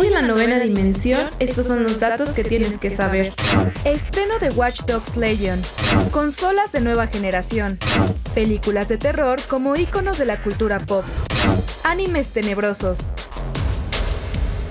Hoy en la novena dimensión, estos son los datos que tienes que saber. Estreno de Watch Dogs Legion. Consolas de nueva generación. Películas de terror como íconos de la cultura pop. Animes tenebrosos.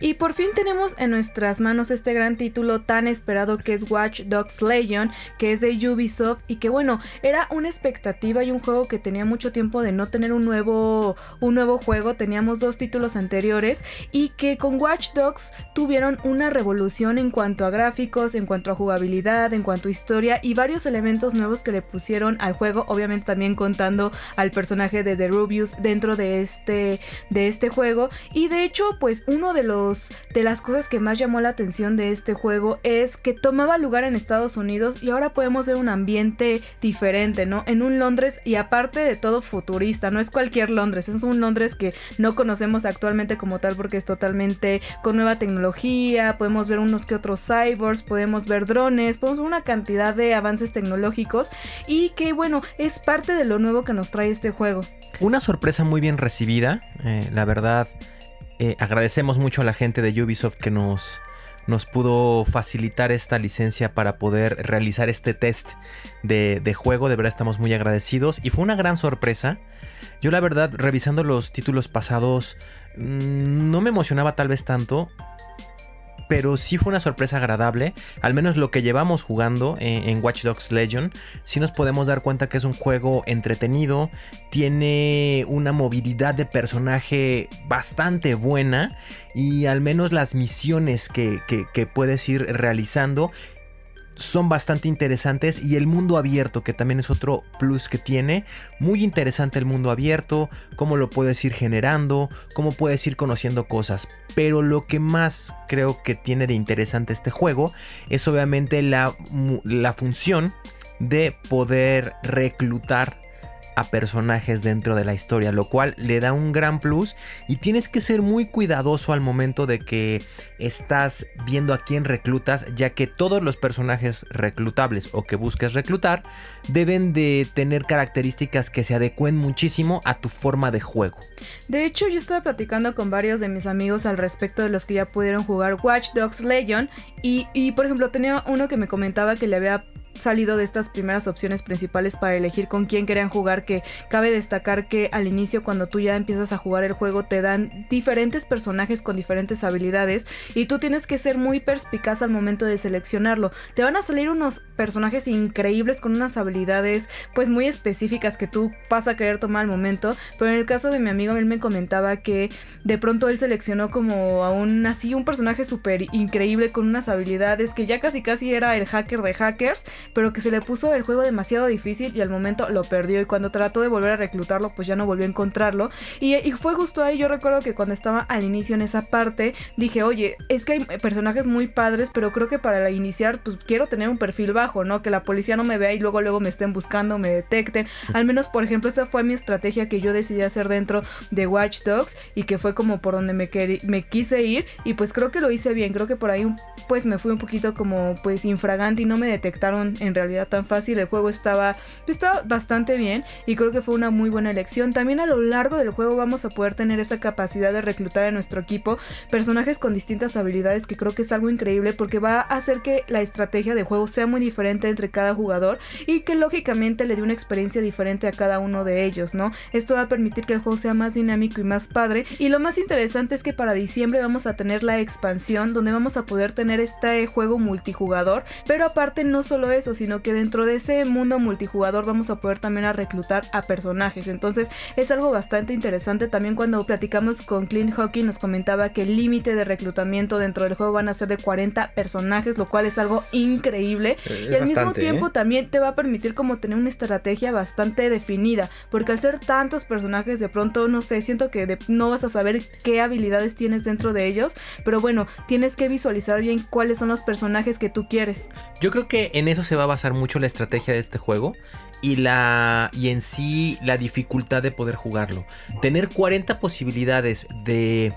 Y por fin tenemos en nuestras manos este gran título tan esperado que es Watch Dogs Legion, que es de Ubisoft y que bueno, era una expectativa y un juego que tenía mucho tiempo de no tener un nuevo, un nuevo juego, teníamos dos títulos anteriores y que con Watch Dogs tuvieron una revolución en cuanto a gráficos, en cuanto a jugabilidad, en cuanto a historia y varios elementos nuevos que le pusieron al juego, obviamente también contando al personaje de The Rubius dentro de este, de este juego. Y de hecho pues uno de los de las cosas que más llamó la atención de este juego es que tomaba lugar en Estados Unidos y ahora podemos ver un ambiente diferente, ¿no? En un Londres y aparte de todo futurista, no es cualquier Londres, es un Londres que no conocemos actualmente como tal porque es totalmente con nueva tecnología, podemos ver unos que otros cyborgs, podemos ver drones, podemos ver una cantidad de avances tecnológicos y que bueno, es parte de lo nuevo que nos trae este juego. Una sorpresa muy bien recibida, eh, la verdad. Eh, agradecemos mucho a la gente de Ubisoft que nos, nos pudo facilitar esta licencia para poder realizar este test de, juego. De verdad estamos muy agradecidos. Y fue una gran sorpresa. Yo la verdad, revisando los títulos pasados, mm, no me emocionaba tal vez tanto pero sí fue una sorpresa agradable. Al menos lo que llevamos jugando en, Watch Dogs Legion, sí nos podemos dar cuenta que es un juego entretenido, tiene una movilidad de personaje bastante buena y al menos las misiones que, que puedes ir realizando son bastante interesantes y el mundo abierto, que también es otro plus que tiene. Muy interesante el mundo abierto, cómo lo puedes ir generando, cómo puedes ir conociendo cosas. Pero lo que más creo que tiene de interesante este juego es obviamente la, la función de poder reclutar personajes dentro de la historia, lo cual le da un gran plus y tienes que ser muy cuidadoso al momento de que estás viendo a quién reclutas, ya que todos los personajes reclutables o que busques reclutar deben de tener características que se adecuen muchísimo a tu forma de juego. De hecho, yo estaba platicando con varios de mis amigos al respecto de los que ya pudieron jugar Watch Dogs Legion y, y por ejemplo tenía uno que me comentaba que le había salido de estas primeras opciones principales para elegir con quién querían jugar, que cabe destacar que al inicio cuando tú ya empiezas a jugar el juego te dan diferentes personajes con diferentes habilidades y tú tienes que ser muy perspicaz al momento de seleccionarlo. Te van a salir unos personajes increíbles con unas habilidades pues muy específicas que tú vas a querer tomar al momento, pero en el caso de mi amigo él me comentaba que de pronto él seleccionó como a un así un personaje súper increíble con unas habilidades que ya casi casi era el hacker de hackers pero que se le puso el juego demasiado difícil y al momento lo perdió. Y cuando trató de volver a reclutarlo pues ya no volvió a encontrarlo. Y, fue justo ahí yo recuerdo que cuando estaba al inicio en esa parte dije oye es que hay personajes muy padres pero creo que para iniciar pues quiero tener un perfil bajo no que la policía no me vea y luego luego me estén buscando me detecten al menos por ejemplo esa fue mi estrategia que yo decidí hacer dentro de Watch Dogs y que fue como por donde me, me quise ir. Y pues creo que lo hice bien creo que por ahí pues me fui un poquito como pues infragante y no me detectaron en realidad tan fácil. El juego estaba, estaba bastante bien y creo que fue una muy buena elección. También a lo largo del juego vamos a poder tener esa capacidad de reclutar en nuestro equipo personajes con distintas habilidades que creo que es algo increíble porque va a hacer que la estrategia de juego sea muy diferente entre cada jugador y que lógicamente le dé una experiencia diferente a cada uno de ellos, ¿no? Esto va a permitir que el juego sea más dinámico y más padre. Y lo más interesante es que para diciembre vamos a tener la expansión donde vamos a poder tener este juego multijugador, pero aparte no solo es eso, sino que dentro de ese mundo multijugador vamos a poder también a reclutar a personajes. Entonces es algo bastante interesante. También cuando platicamos con Clint Hawking nos comentaba que el límite de reclutamiento dentro del juego van a ser de 40 personajes, lo cual es algo increíble. y al mismo tiempo ¿eh? también te va a permitir como tener una estrategia bastante definida, porque al ser tantos personajes de pronto, no sé, siento que de- no vas a saber qué habilidades tienes dentro de ellos, pero bueno, tienes que visualizar bien cuáles son los personajes que tú quieres. Yo creo que en eso se va a basar mucho la estrategia de este juego y la y en sí la dificultad de poder jugarlo. Tener 40 posibilidades de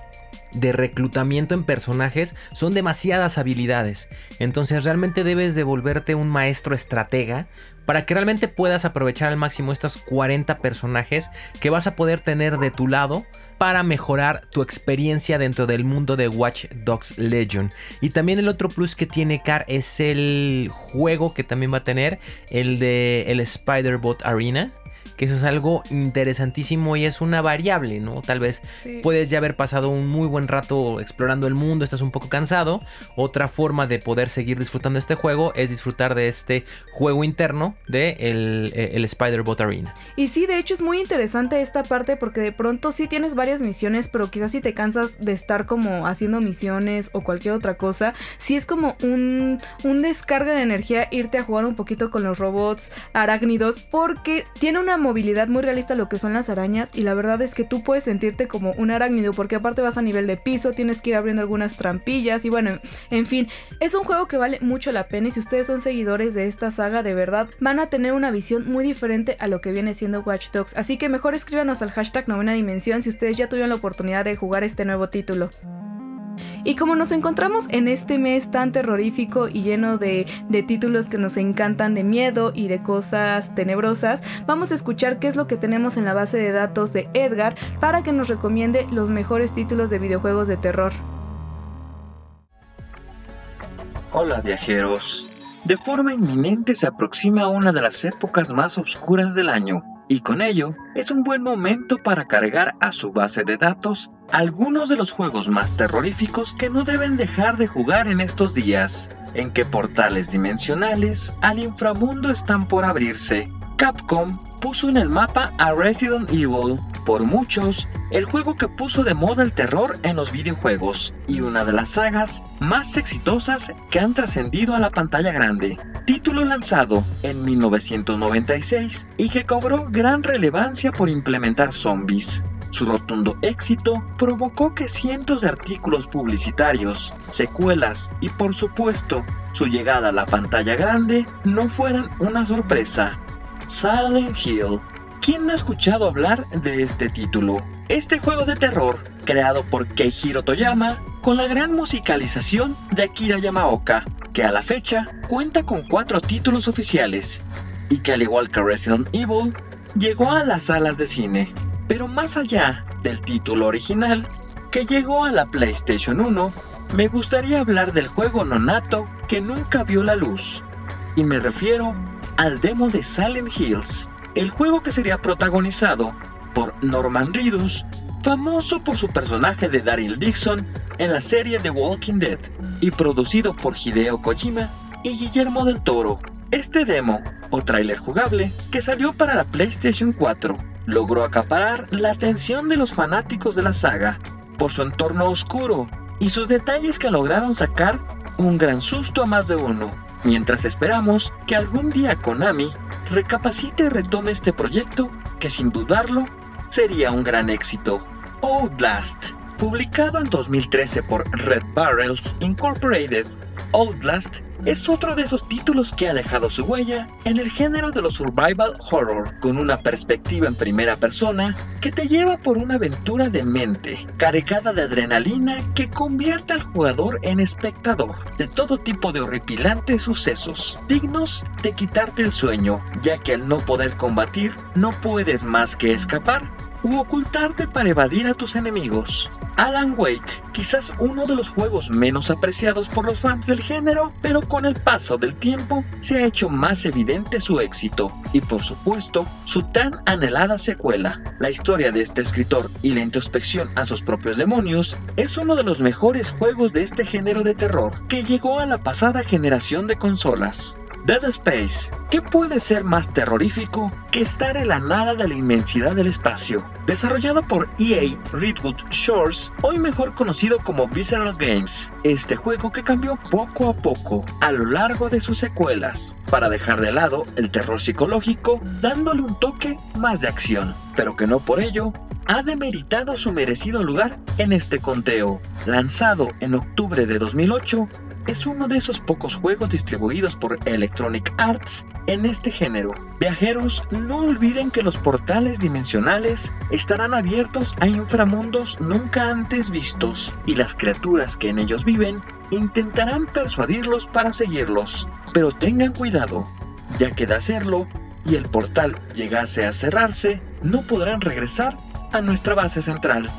de reclutamiento en personajes son demasiadas habilidades. Entonces realmente debes de volverte un maestro estratega para que realmente puedas aprovechar al máximo estos 40 personajes que vas a poder tener de tu lado para mejorar tu experiencia dentro del mundo de Watch Dogs Legion. Y también el otro plus que tiene Car es el juego que también va a tener, el de el Spider-Bot Arena. Que eso es algo interesantísimo y es una variable, ¿no? Tal vez puedes ya haber pasado un muy buen rato explorando el mundo, estás un poco cansado. Otra forma de poder seguir disfrutando este juego es disfrutar de este juego interno de el, eh, el Spider-Bot Arena. Y sí, de hecho es muy interesante esta parte porque de pronto sí tienes varias misiones, pero quizás si te cansas de estar como haciendo misiones o cualquier otra cosa, sí es como un, un descarga de energía irte a jugar un poquito con los robots arácnidos porque tiene una movilidad muy realista lo que son las arañas y la verdad es que tú puedes sentirte como un arácnido porque aparte vas a nivel de piso, tienes que ir abriendo algunas trampillas y bueno, en fin, es un juego que vale mucho la pena y si ustedes son seguidores de esta saga de verdad van a tener una visión muy diferente a lo que viene siendo Watch Dogs, así que mejor escríbanos al hashtag novena dimensión si ustedes ya tuvieron la oportunidad de jugar este nuevo título. Y como nos encontramos en este mes tan terrorífico y lleno de, de, títulos que nos encantan de miedo y de cosas tenebrosas, vamos a escuchar qué es lo que tenemos en la base de datos de Edgar para que nos recomiende los mejores títulos de videojuegos de terror. Hola viajeros. De forma inminente se aproxima una de las épocas más oscuras del año, y con ello es un buen momento para cargar a su base de datos algunos de los juegos más terroríficos que no deben dejar de jugar en estos días, en que portales dimensionales al inframundo están por abrirse. Capcom puso en el mapa a Resident Evil, por muchos, el juego que puso de moda el terror en los videojuegos, y una de las sagas más exitosas que han trascendido a la pantalla grande. Título lanzado en 1996 y que cobró gran relevancia por implementar zombies. Su rotundo éxito provocó que cientos de artículos publicitarios, secuelas y por supuesto su llegada a la pantalla grande no fueran una sorpresa. Silent Hill. ¿Quién no ha escuchado hablar de este título? Este juego de terror, creado por Keihiro Toyama, con la gran musicalización de Akira Yamaoka, que a la fecha cuenta con cuatro títulos oficiales, y que al igual que Resident Evil, llegó a las salas de cine. Pero más allá del título original, que llegó a la PlayStation 1, me gustaría hablar del juego nonato que nunca vio la luz. Y me refiero al demo de Silent Hills, el juego que sería protagonizado por Norman Reedus, famoso por su personaje de Daryl Dixon en la serie The Walking Dead, y producido por Hideo Kojima y Guillermo del Toro. Este demo, o tráiler jugable, que salió para la PlayStation 4, logró acaparar la atención de los fanáticos de la saga por su entorno oscuro y sus detalles que lograron sacar un gran susto a más de uno, mientras esperamos que algún día Konami recapacite y retome este proyecto que sin dudarlo sería un gran éxito. Outlast, publicado en 2013 por Red Barrels Incorporated, Outlast es otro de esos títulos que ha dejado su huella en el género de los survival horror, con una perspectiva en primera persona que te lleva por una aventura de mente, cargada de adrenalina que convierte al jugador en espectador de todo tipo de horripilantes sucesos, dignos de quitarte el sueño, ya que al no poder combatir, no puedes más que escapar u ocultarte para evadir a tus enemigos. Alan Wake, quizás uno de los juegos menos apreciados por los fans del género, pero con el paso del tiempo se ha hecho más evidente su éxito y por supuesto su tan anhelada secuela. La historia de este escritor y la introspección a sus propios demonios es uno de los mejores juegos de este género de terror que llegó a la pasada generación de consolas. Dead Space. ¿Qué puede ser más terrorífico que estar en la nada de la inmensidad del espacio? Desarrollado por EA Redwood Shores, hoy mejor conocido como Visceral Games, este juego que cambió poco a poco a lo largo de sus secuelas, para dejar de lado el terror psicológico, dándole un toque más de acción, pero que no por ello ha demeritado su merecido lugar en este conteo. Lanzado en octubre de 2008, es uno de esos pocos juegos distribuidos por Electronic Arts en este género. Viajeros, no olviden que los portales dimensionales estarán abiertos a inframundos nunca antes vistos y las criaturas que en ellos viven intentarán persuadirlos para seguirlos. Pero tengan cuidado, ya que de hacerlo y el portal llegase a cerrarse, no podrán regresar a nuestra base central.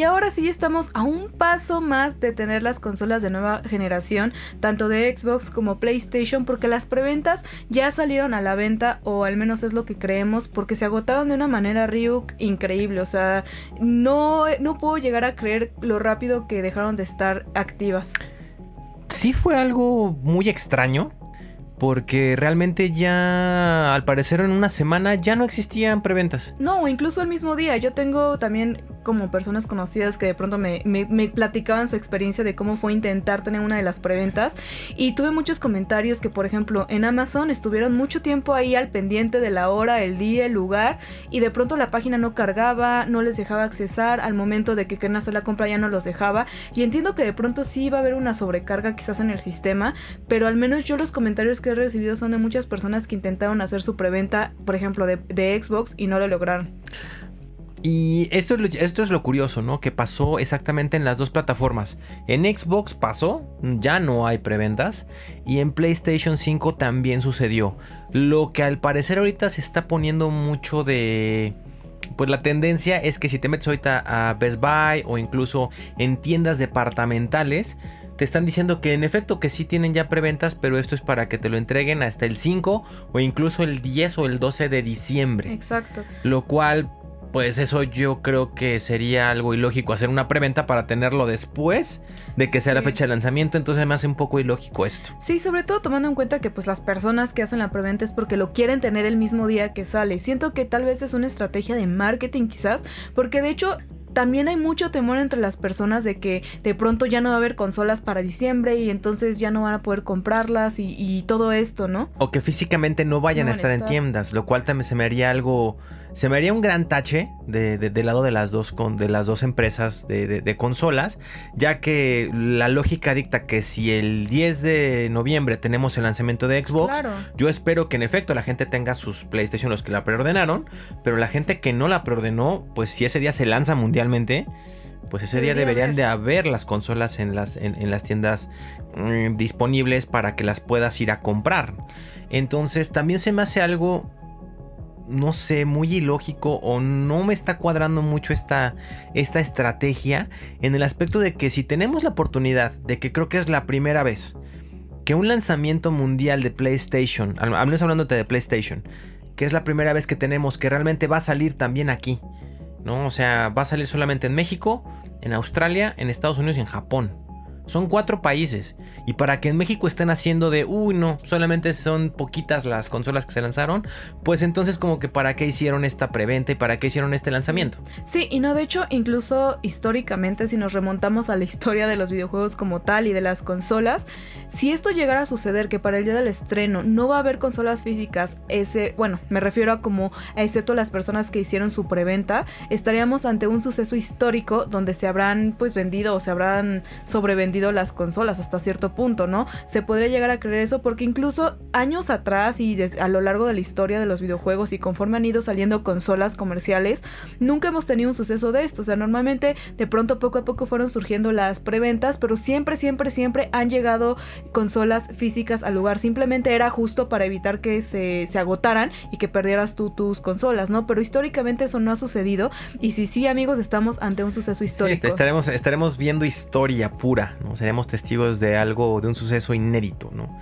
Y ahora sí estamos a un paso más de tener las consolas de nueva generación, tanto de Xbox como PlayStation, porque las preventas ya salieron a la venta, o al menos es lo que creemos, porque se agotaron de una manera Ryuk increíble. O sea, no, no puedo llegar a creer lo rápido que dejaron de estar activas. Sí fue algo muy extraño. Porque realmente ya, al parecer en una semana, ya no existían preventas. No, incluso el mismo día. Yo tengo también como personas conocidas que de pronto me, me, platicaban su experiencia de cómo fue intentar tener una de las preventas. Y tuve muchos comentarios que, por ejemplo, en Amazon estuvieron mucho tiempo ahí al pendiente de la hora, el día, el lugar. Y de pronto la página no cargaba, no les dejaba accesar. Al momento de que querían hacer la compra ya no los dejaba. Y entiendo que de pronto sí iba a haber una sobrecarga quizás en el sistema. Pero al menos yo los comentarios que he recibido son de muchas personas que intentaron hacer su preventa, por ejemplo, de, Xbox y no lo lograron. Y esto es, lo, esto es lo curioso, ¿no? Que pasó exactamente en las dos plataformas. En Xbox pasó, ya no hay preventas. Y en PlayStation 5 también sucedió. Lo que al parecer ahorita se está poniendo mucho de... Pues la tendencia es que si te metes ahorita a Best Buy o incluso en tiendas departamentales, te están diciendo que en efecto que sí tienen ya preventas, pero esto es para que te lo entreguen hasta el 5 o incluso el 10 o el 12 de diciembre. Exacto. Lo cual pues eso yo creo que sería algo ilógico hacer una preventa para tenerlo después de que sea la fecha de lanzamiento, entonces me hace un poco ilógico esto. Sí, sobre todo tomando en cuenta que pues las personas que hacen la preventa es porque lo quieren tener el mismo día que sale. Siento que tal vez es una estrategia de marketing quizás, porque de hecho también hay mucho temor entre las personas de que de pronto ya no va a haber consolas para diciembre y entonces ya no van a poder comprarlas y, todo esto, ¿no? O que físicamente no vayan a estar, en tiendas, lo cual también se me haría algo se me haría un gran tache de, del lado de las dos, con, de las dos empresas de, consolas, ya que la lógica dicta que si el 10 de noviembre tenemos el lanzamiento de Xbox, yo espero que en efecto la gente tenga sus PlayStation los que la preordenaron, pero la gente que no la preordenó, pues si ese día se lanza mundialmente, pues ese día deberían de haber las consolas en las, en, las tiendas mm, disponibles para que las puedas ir a comprar. Entonces también se me hace algo no sé, muy ilógico o no me está cuadrando mucho esta, esta estrategia en el aspecto de que si tenemos la oportunidad de que creo que es la primera vez que un lanzamiento mundial de PlayStation, al menos hablándote de PlayStation, que es la primera vez que tenemos que realmente va a salir también aquí, ¿no? O sea, va a salir solamente en México, en Australia, en Estados Unidos y en Japón. Son cuatro países. Y para que en México estén haciendo de, uy, no, solamente son poquitas las consolas que se lanzaron, pues entonces como que para qué hicieron esta preventa y para qué hicieron este lanzamiento. Sí, y no, de hecho, incluso históricamente, si nos remontamos a la historia de los videojuegos como tal y de las consolas, si esto llegara a suceder que para el día del estreno no va a haber consolas físicas, ese, bueno, me refiero a como, excepto las personas que hicieron su preventa, estaríamos ante un suceso histórico donde se habrán pues vendido o se habrán sobrevendido las consolas hasta cierto punto, ¿no? Se podría llegar a creer eso porque incluso años atrás y a lo largo de la historia de los videojuegos y conforme han ido saliendo consolas comerciales, nunca hemos tenido un suceso de esto. O sea, normalmente de pronto poco a poco fueron surgiendo las preventas, pero siempre, siempre, siempre han llegado consolas físicas al lugar. Simplemente era justo para evitar que se, se agotaran y que perdieras tú tus consolas, ¿no? Pero históricamente eso no ha sucedido. Y si sí, amigos, estamos ante un suceso histórico. estaremos, estaremos viendo historia pura, ¿no? Seremos testigos de algo, de un suceso inédito, ¿no?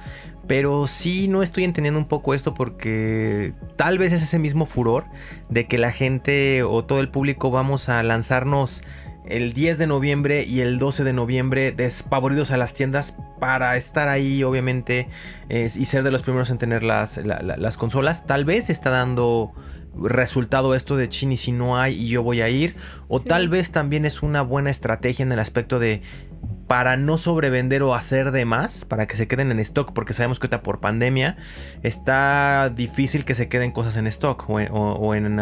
Pero sí no estoy entendiendo un poco esto porque tal vez es ese mismo furor de que la gente o todo el público vamos a lanzarnos el 10 de noviembre y el 12 de noviembre despavoridos a las tiendas para estar ahí, obviamente, y ser de los primeros en tener las, las consolas. Tal vez está dando resultado esto de Chini si no hay y yo voy a ir. O tal vez también es una buena estrategia en el aspecto de para no sobrevender o hacer de más, para que se queden en stock, porque sabemos que ahorita por pandemia está difícil que se queden cosas en stock o en, en,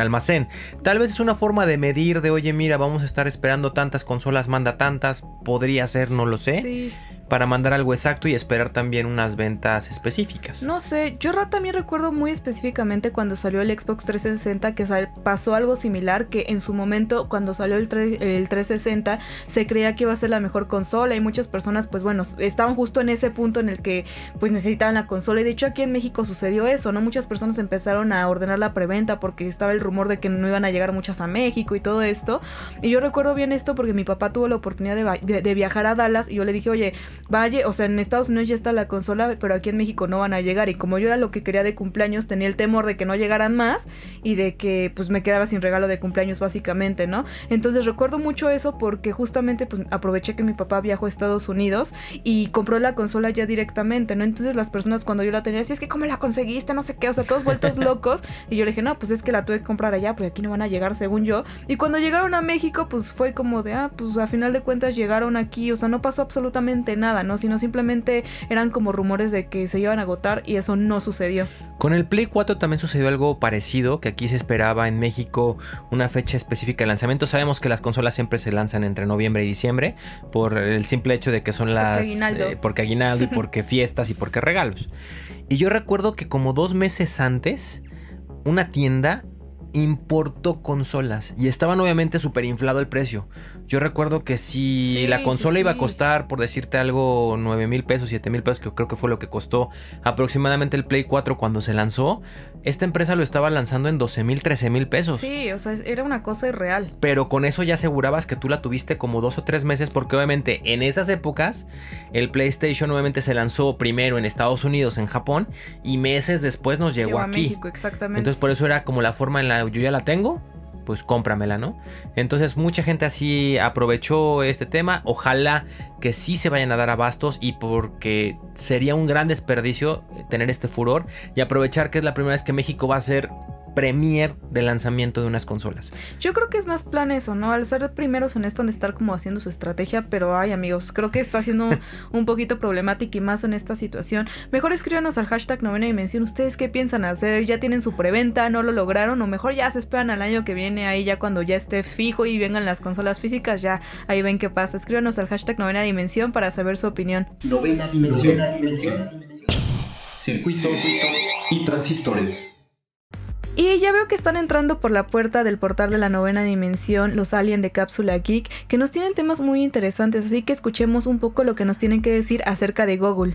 almacén. Tal vez es una forma de medir de, oye, mira, vamos a estar esperando tantas consolas, manda tantas, podría ser, no lo sé. Sí para mandar algo exacto y esperar también unas ventas específicas. No sé, yo también recuerdo muy específicamente cuando salió el Xbox 360 que pasó algo similar, que en su momento cuando salió el, el 360 se creía que iba a ser la mejor consola y muchas personas pues bueno, estaban justo en ese punto en el que pues necesitaban la consola y de hecho aquí en México sucedió eso, ¿no? Muchas personas empezaron a ordenar la preventa porque estaba el rumor de que no iban a llegar muchas a México y todo esto. Y yo recuerdo bien esto porque mi papá tuvo la oportunidad de viajar a Dallas y yo le dije, oye, vaya, o sea, en Estados Unidos ya está la consola, pero aquí en México no van a llegar. Y como yo era lo que quería de cumpleaños, tenía el temor de que no llegaran más y de que pues me quedara sin regalo de cumpleaños básicamente, ¿no? Entonces recuerdo mucho eso porque justamente pues aproveché que mi papá viajó a Estados Unidos y compró la consola ya directamente, ¿no? Entonces las personas cuando yo la tenía, así es que cómo la conseguiste, no sé qué, o sea, todos vueltos locos. Y yo le dije, no, pues es que la tuve que comprar allá, porque aquí no van a llegar según yo. Y cuando llegaron a México, pues fue como de, ah, pues a final de cuentas llegaron aquí, o sea, no pasó absolutamente nada, ¿no? Sino simplemente eran como rumores de que se iban a agotar y eso no sucedió. Con el Play 4 también sucedió algo parecido, que aquí se esperaba en México una fecha específica de lanzamiento. Sabemos que las consolas siempre se lanzan entre noviembre y diciembre por el simple hecho de que son las... Porque aguinaldo. Eh, porque aguinaldo y porque fiestas y porque regalos. Y yo recuerdo que como dos meses antes, una tienda importó consolas y estaban obviamente súper inflado el precio. Yo recuerdo que si la consola iba a costar, por decirte algo, 9 mil pesos, 7 mil pesos, que creo que fue lo que costó aproximadamente el Play 4 cuando se lanzó, esta empresa lo estaba lanzando en 12 mil, 13 mil pesos. Sí, o sea, era una cosa irreal. Pero con eso ya asegurabas que tú la tuviste como dos o tres meses, porque obviamente en esas épocas el PlayStation obviamente se lanzó primero en Estados Unidos, en Japón, y meses después nos llegó, aquí. México, exactamente. Entonces por eso era como la forma en la yo ya la tengo, pues cómpramela, ¿no? Entonces mucha gente así aprovechó este tema. Ojalá que sí se vayan a dar abastos y porque sería un gran desperdicio tener este furor y aprovechar que es la primera vez que México va a ser premier de lanzamiento de unas consolas. Yo creo que es más plan eso, ¿no? Al ser primeros en esto, de estar como haciendo su estrategia, pero ay amigos, creo que está siendo un poquito problemático y más en esta situación. Mejor escríbanos al hashtag novena dimensión, ¿ustedes qué piensan hacer? ¿Ya tienen su preventa? ¿No lo lograron? O mejor ya se esperan al año que viene, ahí ya cuando ya esté fijo y vengan las consolas físicas, ya ahí ven qué pasa. Escríbanos al hashtag novena dimensión para saber su opinión. Novena dimensión. Novena dimensión. Circuitos y transistores. Y ya veo que están entrando por la puerta del portal de la novena dimensión los aliens de Cápsula Geek, que nos tienen temas muy interesantes, así que escuchemos un poco lo que nos tienen que decir acerca de Google.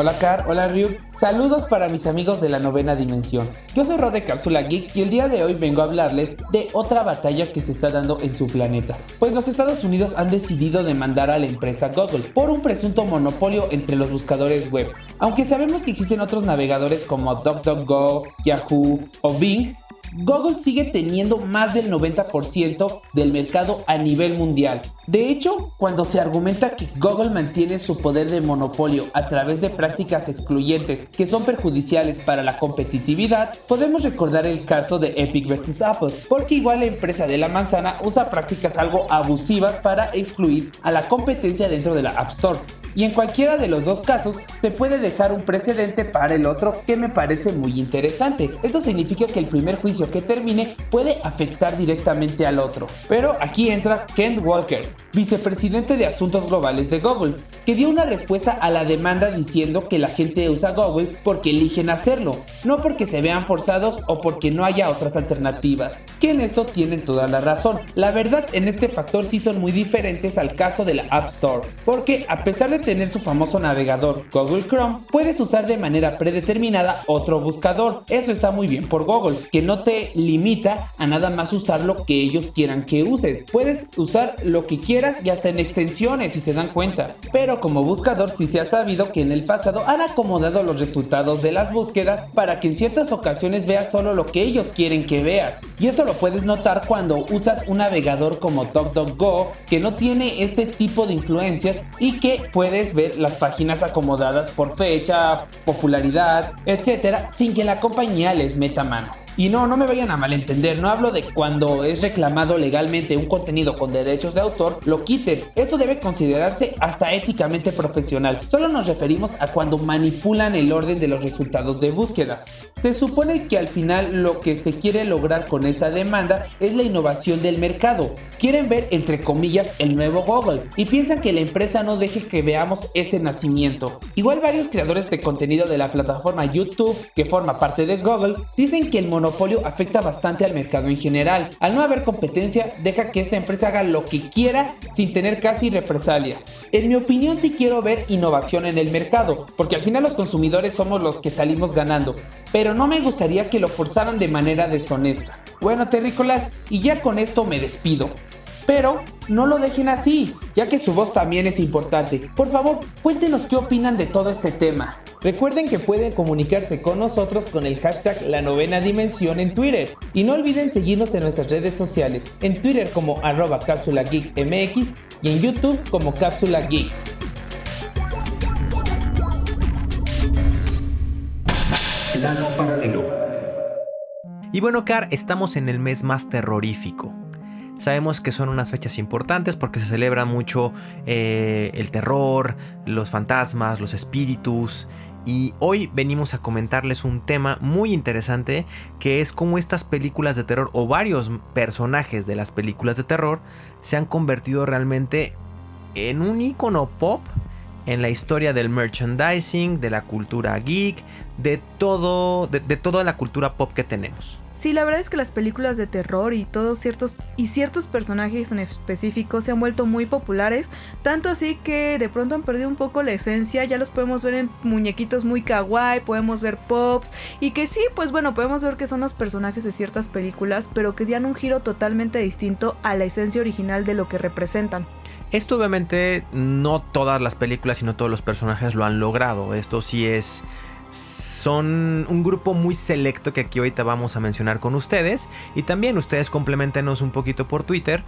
Hola Car, hola Ryuk. Saludos para mis amigos de la novena dimensión. Yo soy Rod de Cápsula Geek y el día de hoy vengo a hablarles de otra batalla que se está dando en su planeta. Pues los Estados Unidos han decidido demandar a la empresa Google por un presunto monopolio entre los buscadores web. Aunque sabemos que existen otros navegadores como DuckDuckGo, Yahoo o Bing, Google sigue teniendo más del 90% del mercado a nivel mundial. De hecho, cuando se argumenta que Google mantiene su poder de monopolio a través de prácticas excluyentes que son perjudiciales para la competitividad, podemos recordar el caso de Epic vs Apple, porque igual la empresa de la manzana usa prácticas algo abusivas para excluir a la competencia dentro de la App Store. Y en cualquiera de los dos casos se puede dejar un precedente para el otro que me parece muy interesante. Esto significa que el primer juicio que termine puede afectar directamente al otro. Pero aquí entra Kent Walker, vicepresidente de Asuntos Globales de Google, que dio una respuesta a la demanda diciendo que la gente usa Google porque eligen hacerlo, no porque se vean forzados o porque no haya otras alternativas. Que en esto tienen toda la razón. La verdad en este factor sí son muy diferentes al caso de la App Store, porque a pesar de tener su famoso navegador Google Chrome, puedes usar de manera predeterminada otro buscador. Eso está muy bien por Google, que no te limita a nada más usar lo que ellos quieran que uses. Puedes usar lo que y hasta en extensiones si se dan cuenta. Pero como buscador sí se ha sabido que en el pasado han acomodado los resultados de las búsquedas para que en ciertas ocasiones veas solo lo que ellos quieren que veas. Y esto lo puedes notar cuando usas un navegador como DuckDuckGo que no tiene este tipo de influencias y que puedes ver las páginas acomodadas por fecha, popularidad, etcétera, sin que la compañía les meta mano. Y no, no me vayan a malentender, no hablo de cuando es reclamado legalmente un contenido con derechos de autor, lo quiten. Eso debe considerarse hasta éticamente profesional. Solo nos referimos a cuando manipulan el orden de los resultados de búsquedas. Se supone que al final lo que se quiere lograr con esta demanda es la innovación del mercado. Quieren ver entre comillas el nuevo Google y piensan que la empresa no deje que veamos ese nacimiento. Igual varios creadores de contenido de la plataforma YouTube, que forma parte de Google, dicen que el monopolio monopolio afecta bastante al mercado en general. Al no haber competencia, deja que esta empresa haga lo que quiera sin tener casi represalias. En mi opinión, sí quiero ver innovación en el mercado, porque al final los consumidores somos los que salimos ganando, pero no me gustaría que lo forzaran de manera deshonesta. Bueno, terrícolas, y ya con esto me despido. Pero no lo dejen así, ya que su voz también es importante. Por favor, cuéntenos qué opinan de todo este tema. Recuerden que pueden comunicarse con nosotros con el hashtag La Novena Dimensión en Twitter. Y no olviden seguirnos en nuestras redes sociales, en Twitter como arroba cápsula geek MX y en YouTube como cápsula geek. paralelo. Y bueno, Car, estamos en el mes más terrorífico. Sabemos que son unas fechas importantes porque se celebra mucho eh, el terror, los fantasmas, los espíritus y hoy venimos a comentarles un tema muy interesante que es cómo estas películas de terror o varios personajes de las películas de terror se han convertido realmente en un icono pop en la historia del merchandising, de la cultura geek, de todo, de, de toda la cultura pop que tenemos. Sí, la verdad es que las películas de terror y todos ciertos y ciertos personajes en específico se han vuelto muy populares, tanto así que de pronto han perdido un poco la esencia, ya los podemos ver en muñequitos muy kawaii, podemos ver pops y que sí, pues bueno, podemos ver que son los personajes de ciertas películas, pero que dan un giro totalmente distinto a la esencia original de lo que representan. Esto obviamente no todas las películas y no todos los personajes lo han logrado, esto sí es son un grupo muy selecto que aquí ahorita vamos a mencionar con ustedes. Y también ustedes complementenos un poquito por Twitter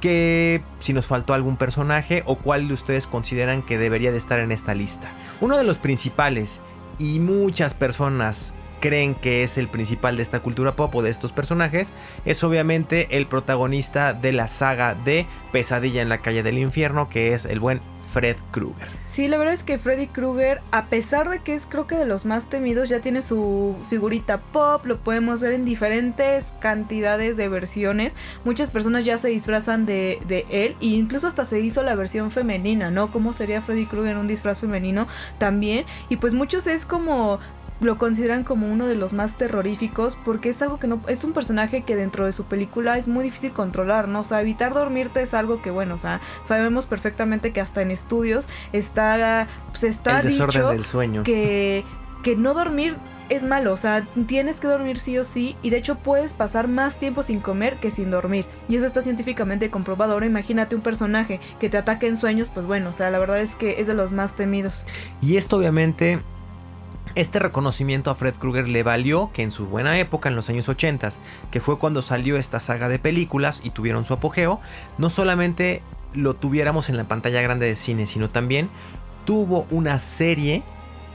que si nos faltó algún personaje o cuál de ustedes consideran que debería de estar en esta lista. Uno de los principales y muchas personas creen que es el principal de esta cultura pop o de estos personajes es obviamente el protagonista de la saga de Pesadilla en la calle del infierno que es el buen Fred Krueger. Sí, la verdad es que Freddy Krueger, a pesar de que es creo que de los más temidos, ya tiene su figurita pop, lo podemos ver en diferentes cantidades de versiones. Muchas personas ya se disfrazan de, él e incluso hasta se hizo la versión femenina, ¿no? ¿Cómo sería Freddy Krueger en un disfraz femenino también? Y pues muchos es como lo consideran como uno de los más terroríficos porque es algo que no es un personaje que dentro de su película es muy difícil controlar, ¿no? O sea, evitar dormirte es algo que bueno, o sea, sabemos perfectamente que hasta en estudios está pues está El desorden dicho del sueño. que que no dormir es malo, o sea, tienes que dormir sí o sí y de hecho puedes pasar más tiempo sin comer que sin dormir. Y eso está científicamente comprobado. Ahora imagínate un personaje que te ataque en sueños, pues bueno, o sea, la verdad es que es de los más temidos. Y esto obviamente, este reconocimiento a Fred Krueger le valió que en su buena época, en los años 80, que fue cuando salió esta saga de películas y tuvieron su apogeo, no solamente lo tuviéramos en la pantalla grande de cine, sino también tuvo una serie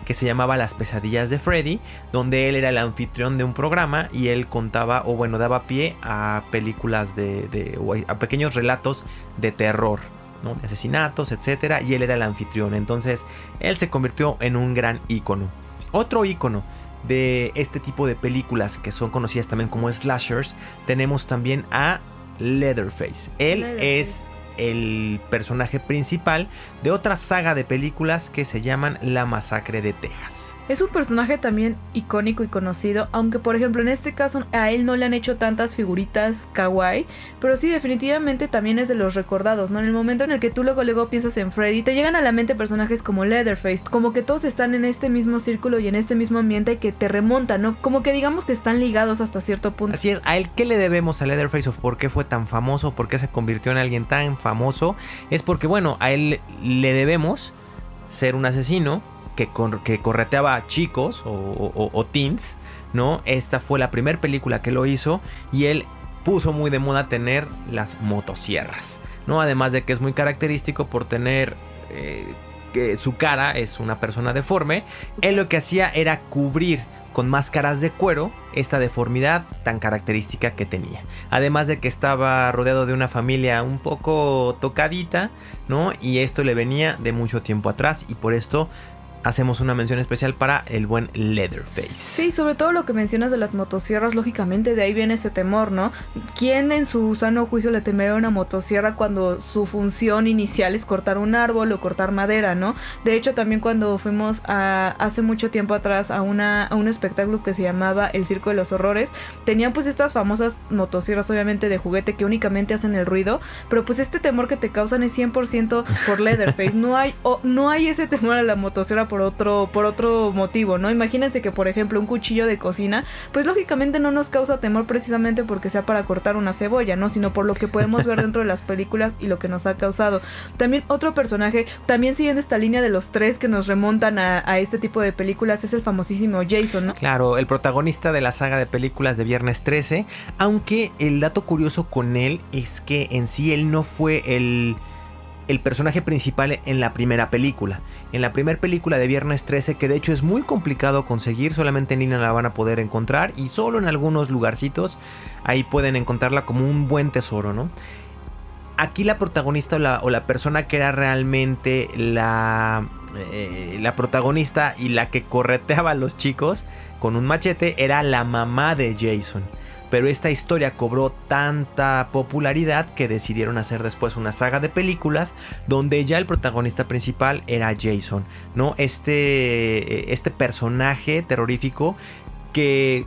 que se llamaba Las pesadillas de Freddy, donde él era el anfitrión de un programa y él contaba, o bueno, daba pie a películas de, a pequeños relatos de terror. ¿no? de asesinatos, etcétera, y él era el anfitrión. Entonces, él se convirtió en un gran ícono. Otro ícono de este tipo de películas que son conocidas también como slashers, tenemos también a Leatherface. Él es el personaje principal de otra saga de películas que se llaman La Masacre de Texas. Es un personaje también icónico y conocido, aunque por ejemplo en este caso a él no le han hecho tantas figuritas kawaii, pero sí definitivamente también es de los recordados, ¿no? En el momento en el que tú luego luego piensas en Freddy, te llegan a la mente personajes como Leatherface, como que todos están en este mismo círculo y en este mismo ambiente que te remontan, ¿no? Como que digamos que están ligados hasta cierto punto. Así es, ¿a él qué le debemos a Leatherface o por qué fue tan famoso? ¿Por qué se convirtió en alguien tan famoso es porque, bueno, a él le debemos ser un asesino que, que correteaba a chicos o, teens, ¿no? Esta fue la primera película que lo hizo y él puso muy de moda tener las motosierras, ¿no? Además de que es muy característico por tener... Eh, que su cara es una persona deforme, él lo que hacía era cubrir con máscaras de cuero esta deformidad tan característica que tenía. Además de que estaba rodeado de una familia un poco tocadita, ¿no? Y esto le venía de mucho tiempo atrás y por esto hacemos una mención especial para el buen Leatherface. Sí, sobre todo lo que mencionas de las motosierras, lógicamente de ahí viene ese temor, ¿no? ¿Quién en su sano juicio le temería una motosierra cuando su función inicial es cortar un árbol o cortar madera, ¿no? De hecho, también cuando fuimos a, hace mucho tiempo atrás a, una, a un espectáculo que se llamaba El Circo de los Horrores, tenían pues estas famosas motosierras obviamente de juguete que únicamente hacen el ruido, pero pues este temor que te causan es 100% por Leatherface. No hay, no hay ese temor a la motosierra por otro, por otro motivo, ¿no? Imagínense que, por ejemplo, un cuchillo de cocina, pues lógicamente no nos causa temor precisamente porque sea para cortar una cebolla, ¿no? Sino por lo que podemos ver dentro de las películas y lo que nos ha causado. También otro personaje, también siguiendo esta línea de los tres que nos remontan a, a este tipo de películas, es el famosísimo Jason, ¿no? Claro, el protagonista de la saga de películas de Viernes 13, aunque el dato curioso con él es que en sí él no fue el el personaje principal en la primera película. En la primera película de Viernes 13, que de hecho es muy complicado conseguir, solamente en la van a poder encontrar y solo en algunos lugarcitos ahí pueden encontrarla como un buen tesoro, ¿no? Aquí la protagonista o la, persona que era realmente la, eh, la protagonista y la que correteaba a los chicos con un machete era la mamá de Jason pero esta historia cobró tanta popularidad que decidieron hacer después una saga de películas donde ya el protagonista principal era Jason, ¿no? Este, este personaje terrorífico que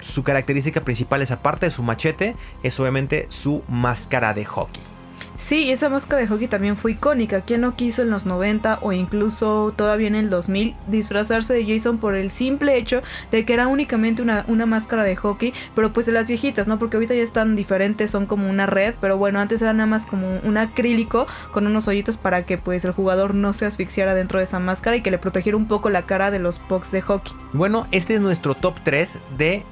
su característica principal es aparte de su machete, es obviamente su máscara de hockey. Sí, esa máscara de hockey también fue icónica. ¿Quién no quiso en los 90 o incluso todavía en el 2000 disfrazarse de Jason por el simple hecho de que era únicamente una, una máscara de hockey, pero pues de las viejitas, ¿no? Porque ahorita ya están diferentes, son como una red, pero bueno, antes era nada más como un acrílico con unos hoyitos para que pues el jugador no se asfixiara dentro de esa máscara y que le protegiera un poco la cara de los pucks de hockey. Bueno, este es nuestro top 3 de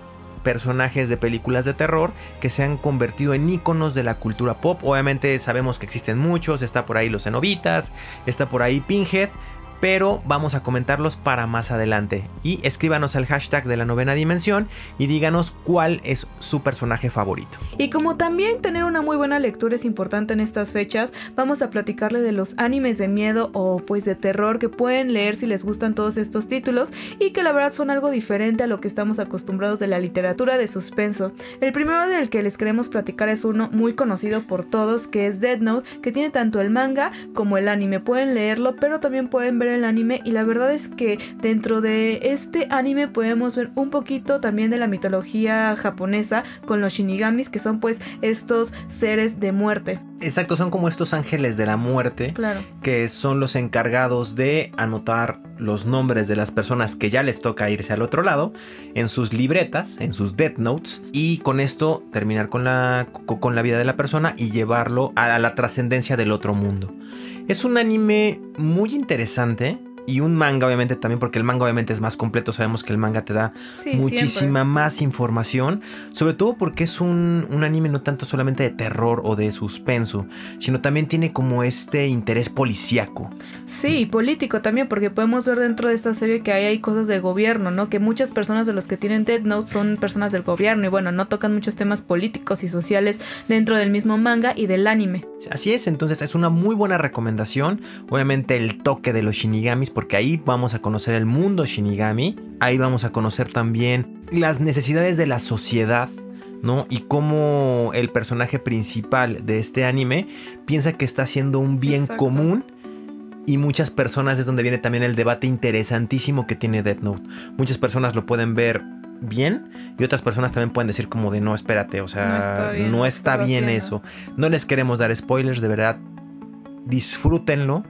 personajes de películas de terror que se han convertido en iconos de la cultura pop. Obviamente sabemos que existen muchos, está por ahí los cenobitas, está por ahí Pinhead, pero vamos a comentarlos para más adelante. Y escríbanos al hashtag de la novena dimensión y díganos cuál es su personaje favorito. Y como también tener una muy buena lectura es importante en estas fechas, vamos a platicarle de los animes de miedo o pues de terror que pueden leer si les gustan todos estos títulos y que la verdad son algo diferente a lo que estamos acostumbrados de la literatura de suspenso. El primero del que les queremos platicar es uno muy conocido por todos que es Dead Note, que tiene tanto el manga como el anime. Pueden leerlo, pero también pueden ver el anime y la verdad es que dentro de este anime podemos ver un poquito también de la mitología japonesa con los shinigamis que son pues estos seres de muerte. Exacto, son como estos ángeles de la muerte claro. que son los encargados de anotar los nombres de las personas que ya les toca irse al otro lado en sus libretas, en sus death notes y con esto terminar con la, con la vida de la persona y llevarlo a la trascendencia del otro mundo. Es un anime muy interesante 돼? Y un manga obviamente también porque el manga obviamente es más completo sabemos que el manga te da muchísima más información sobre todo porque es un, un, anime no tanto solamente de terror o de suspenso sino también tiene como este interés policíaco. Sí político también porque podemos ver dentro de esta serie que hay, hay cosas de gobierno no que muchas personas de los que tienen Dead Note son personas del gobierno y bueno no tocan muchos temas políticos y sociales dentro del mismo manga y del anime. Así es entonces es una muy buena recomendación. Obviamente el toque de los shinigamis porque ahí vamos a conocer el mundo Shinigami, ahí vamos a conocer también las necesidades de la sociedad, ¿no? Y cómo el personaje principal de este anime piensa que está haciendo un bien común. Y muchas personas es donde viene también el debate interesantísimo que tiene Death Note. Muchas personas lo pueden ver bien y otras personas también pueden decir como de no, espérate, o sea, no está bien, eso. No les queremos dar spoilers, de verdad, disfrútenlo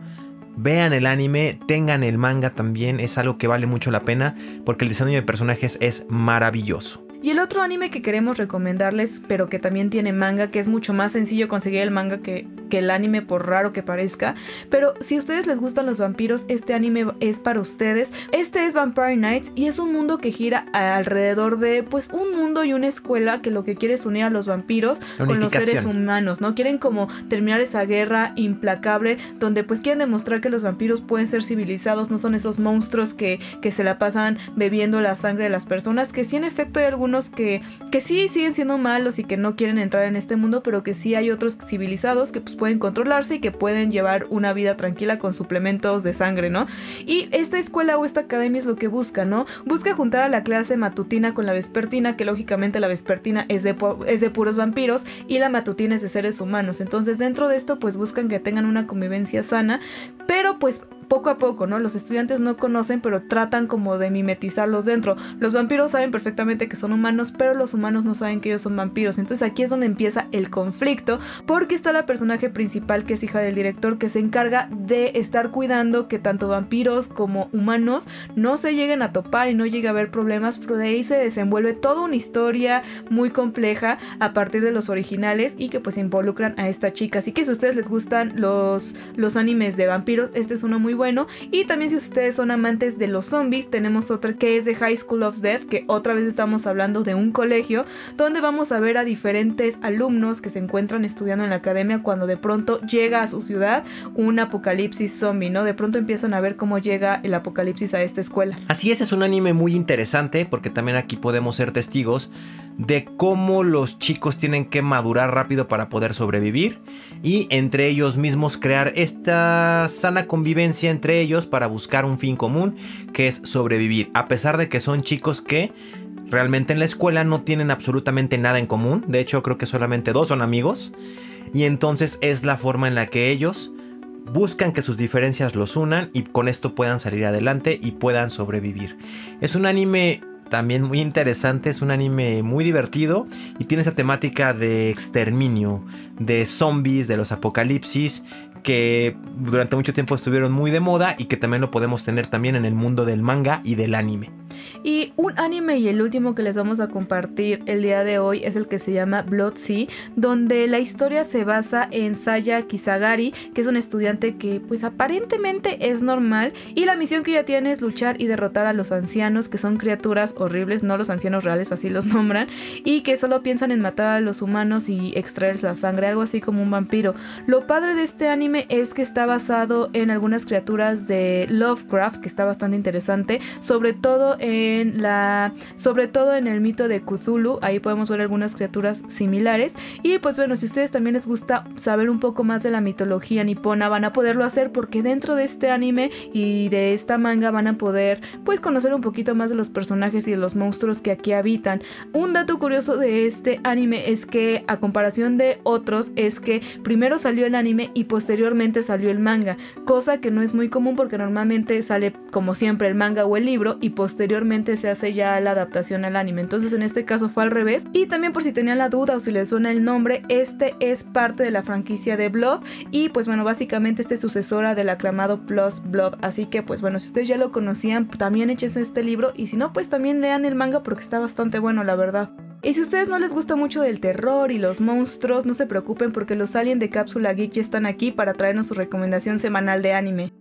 vean el anime, tengan el manga también, es algo que vale mucho la pena porque el diseño de personajes es maravilloso. Y el otro anime que queremos recomendarles, pero que también tiene manga, que es mucho más sencillo conseguir el manga que que el anime por raro que parezca. Pero si a ustedes les gustan los vampiros, este anime es para ustedes. Este es Vampire Nights y es un mundo que gira alrededor de pues un mundo y una escuela que lo que quiere es unir a los vampiros con los seres humanos, ¿no? Quieren como terminar esa guerra implacable donde pues quieren demostrar que los vampiros pueden ser civilizados, no son esos monstruos que, que se la pasan bebiendo la sangre de las personas, que sí en efecto hay algunos que, que sí siguen siendo malos y que no quieren entrar en este mundo, pero que sí hay otros civilizados que pues pueden controlarse y que pueden llevar una vida tranquila con suplementos de sangre, ¿no? Y esta escuela o esta academia es lo que busca, ¿no? Busca juntar a la clase matutina con la vespertina, que lógicamente la vespertina es de, es de puros vampiros y la matutina es de seres humanos. Entonces dentro de esto pues buscan que tengan una convivencia sana, pero pues poco a poco, ¿no? Los estudiantes no conocen, pero tratan como de mimetizarlos dentro. Los vampiros saben perfectamente que son humanos, pero los humanos no saben que ellos son vampiros. Entonces aquí es donde empieza el conflicto, porque está la personaje principal que es hija del director que se encarga de estar cuidando que tanto vampiros como humanos no se lleguen a topar y no llegue a haber problemas, pero de ahí se desenvuelve toda una historia muy compleja a partir de los originales y que pues involucran a esta chica. Así que si a ustedes les gustan los, los animes de vampiros, este es uno muy bueno. Y también si ustedes son amantes de los zombies, tenemos otra que es de High School of Death, que otra vez estamos hablando de un colegio, donde vamos a ver a diferentes alumnos que se encuentran estudiando en la academia cuando de pronto llega a su ciudad un apocalipsis zombie, ¿no? De pronto empiezan a ver cómo llega el apocalipsis a esta escuela. Así es, es un anime muy interesante porque también aquí podemos ser testigos de cómo los chicos tienen que madurar rápido para poder sobrevivir y entre ellos mismos crear esta sana convivencia entre ellos para buscar un fin común que es sobrevivir, a pesar de que son chicos que realmente en la escuela no tienen absolutamente nada en común, de hecho creo que solamente dos son amigos, y entonces es la forma en la que ellos buscan que sus diferencias los unan y con esto puedan salir adelante y puedan sobrevivir. Es un anime también muy interesante, es un anime muy divertido y tiene esa temática de exterminio, de zombies, de los apocalipsis que durante mucho tiempo estuvieron muy de moda y que también lo podemos tener también en el mundo del manga y del anime. Y un anime y el último que les vamos a compartir el día de hoy es el que se llama Blood Sea, donde la historia se basa en Saya Kisagari, que es un estudiante que pues aparentemente es normal y la misión que ella tiene es luchar y derrotar a los ancianos, que son criaturas horribles, no los ancianos reales, así los nombran, y que solo piensan en matar a los humanos y extraer la sangre, algo así como un vampiro. Lo padre de este anime es que está basado en algunas criaturas de Lovecraft, que está bastante interesante, sobre todo en la sobre todo en el mito de Cthulhu, ahí podemos ver algunas criaturas similares y pues bueno, si a ustedes también les gusta saber un poco más de la mitología nipona, van a poderlo hacer porque dentro de este anime y de esta manga van a poder pues conocer un poquito más de los personajes y de los monstruos que aquí habitan. Un dato curioso de este anime es que a comparación de otros es que primero salió el anime y posteriormente salió el manga, cosa que no es muy común porque normalmente sale como siempre el manga o el libro y posteriormente se hace ya la adaptación al anime. Entonces en este caso fue al revés. Y también por si tenían la duda o si les suena el nombre, este es parte de la franquicia de Blood. Y pues bueno, básicamente este es sucesora del aclamado Plus Blood. Así que pues bueno, si ustedes ya lo conocían, también échense este libro. Y si no, pues también lean el manga porque está bastante bueno, la verdad. Y si a ustedes no les gusta mucho del terror y los monstruos, no se preocupen porque los aliens de Cápsula Geek ya están aquí para traernos su recomendación semanal de anime.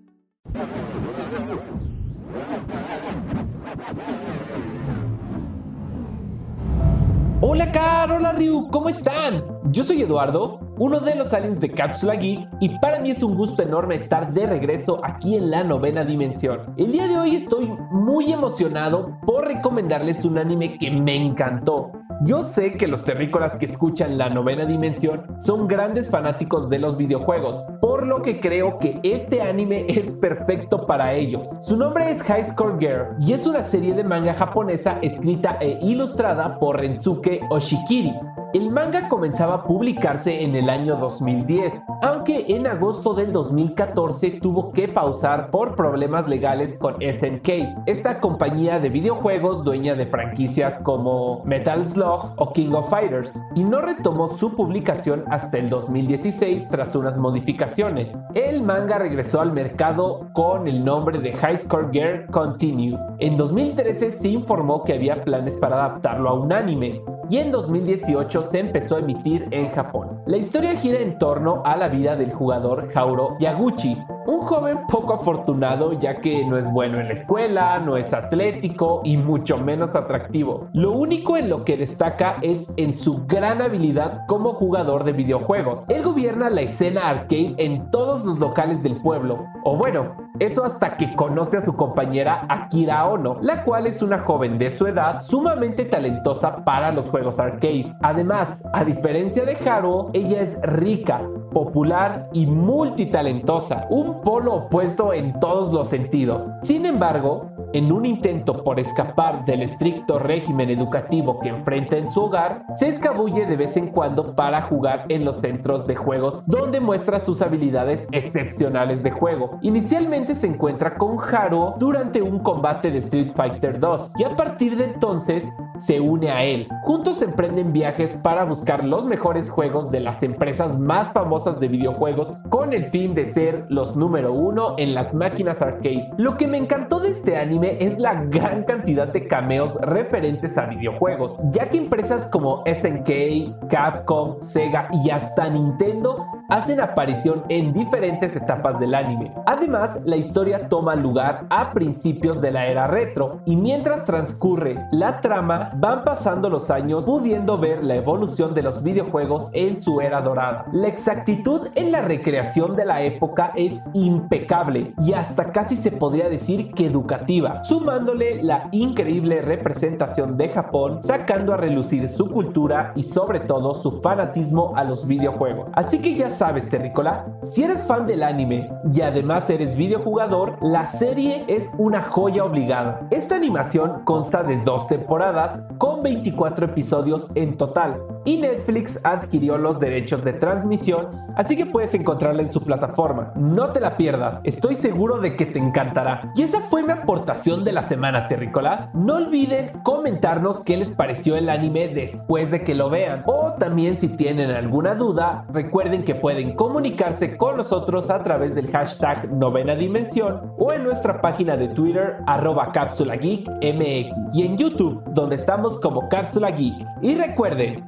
Hola Car, hola Ryu, ¿cómo están? Yo soy Eduardo, uno de los aliens de Cápsula Geek, y para mí es un gusto enorme estar de regreso aquí en la novena dimensión. El día de hoy estoy muy emocionado por recomendarles un anime que me encantó. Yo sé que los terrícolas que escuchan la novena dimensión son grandes fanáticos de los videojuegos, por lo que creo que este anime es perfecto para ellos. Su nombre es High Score Girl y es una serie de manga japonesa escrita e ilustrada por Rensuke Oshikiri. El manga comenzaba a publicarse en el año 2010, aunque en agosto del 2014 tuvo que pausar por problemas legales con SNK, esta compañía de videojuegos dueña de franquicias como Metal Slug o King of Fighters, y no retomó su publicación hasta el 2016 tras unas modificaciones. El manga regresó al mercado con el nombre de High Score Girl Continue. En 2013 se informó que había planes para adaptarlo a un anime, y en 2018 se empezó a emitir en Japón. La historia gira en torno a la vida del jugador Hauro Yaguchi, un joven poco afortunado ya que no es bueno en la escuela, no es atlético y mucho menos atractivo. Lo único en lo que destaca es en su gran habilidad como jugador de videojuegos. Él gobierna la escena arcade en todos los locales del pueblo, o bueno, eso hasta que conoce a su compañera Akira Ono, la cual es una joven de su edad sumamente talentosa para los juegos arcade. Además, a diferencia de Haruo, ella es rica, popular y multitalentosa, un polo opuesto en todos los sentidos. Sin embargo, en un intento por escapar del estricto régimen educativo que enfrenta en su hogar, se escabulle de vez en cuando para jugar en los centros de juegos donde muestra sus habilidades excepcionales de juego. Inicialmente se encuentra con Haruo durante un combate de Street Fighter 2 y a partir de entonces se une a él. Juntos emprenden viajes para buscar los mejores juegos de las empresas más famosas de videojuegos con el fin de ser los número uno en las máquinas arcade. Lo que me encantó de este anime es la gran cantidad de cameos referentes a videojuegos, ya que empresas como SNK, Capcom, Sega y hasta Nintendo hacen aparición en diferentes etapas del anime. Además, la historia toma lugar a principios de la era retro y mientras transcurre la trama van pasando los años pudiendo ver la evolución de los videojuegos en su era dorada. La exactitud en la recreación de la época es impecable y hasta casi se podría decir que educativa, sumándole la increíble representación de Japón, sacando a relucir su cultura y sobre todo su fanatismo a los videojuegos. Así que ya sabes, Terrícola, si eres fan del anime y además eres videojugador, la serie es una joya obligada. Esta animación consta de dos temporadas con 24 episodios en total y Netflix adquirió los derechos de transmisión, así que puedes encontrarla en su plataforma. No te la pierdas, estoy seguro de que te encantará. Y esa fue mi aportación de la semana, terrícolas. No olviden comentarnos qué les pareció el anime después de que lo vean. O también si tienen alguna duda, recuerden que pueden comunicarse con nosotros a través del hashtag novena dimensión o en nuestra página de Twitter arroba cápsula geek y en YouTube donde estamos como cápsula geek. Y recuerden,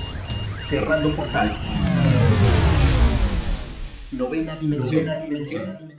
Cerrando portal. Novena dimensión.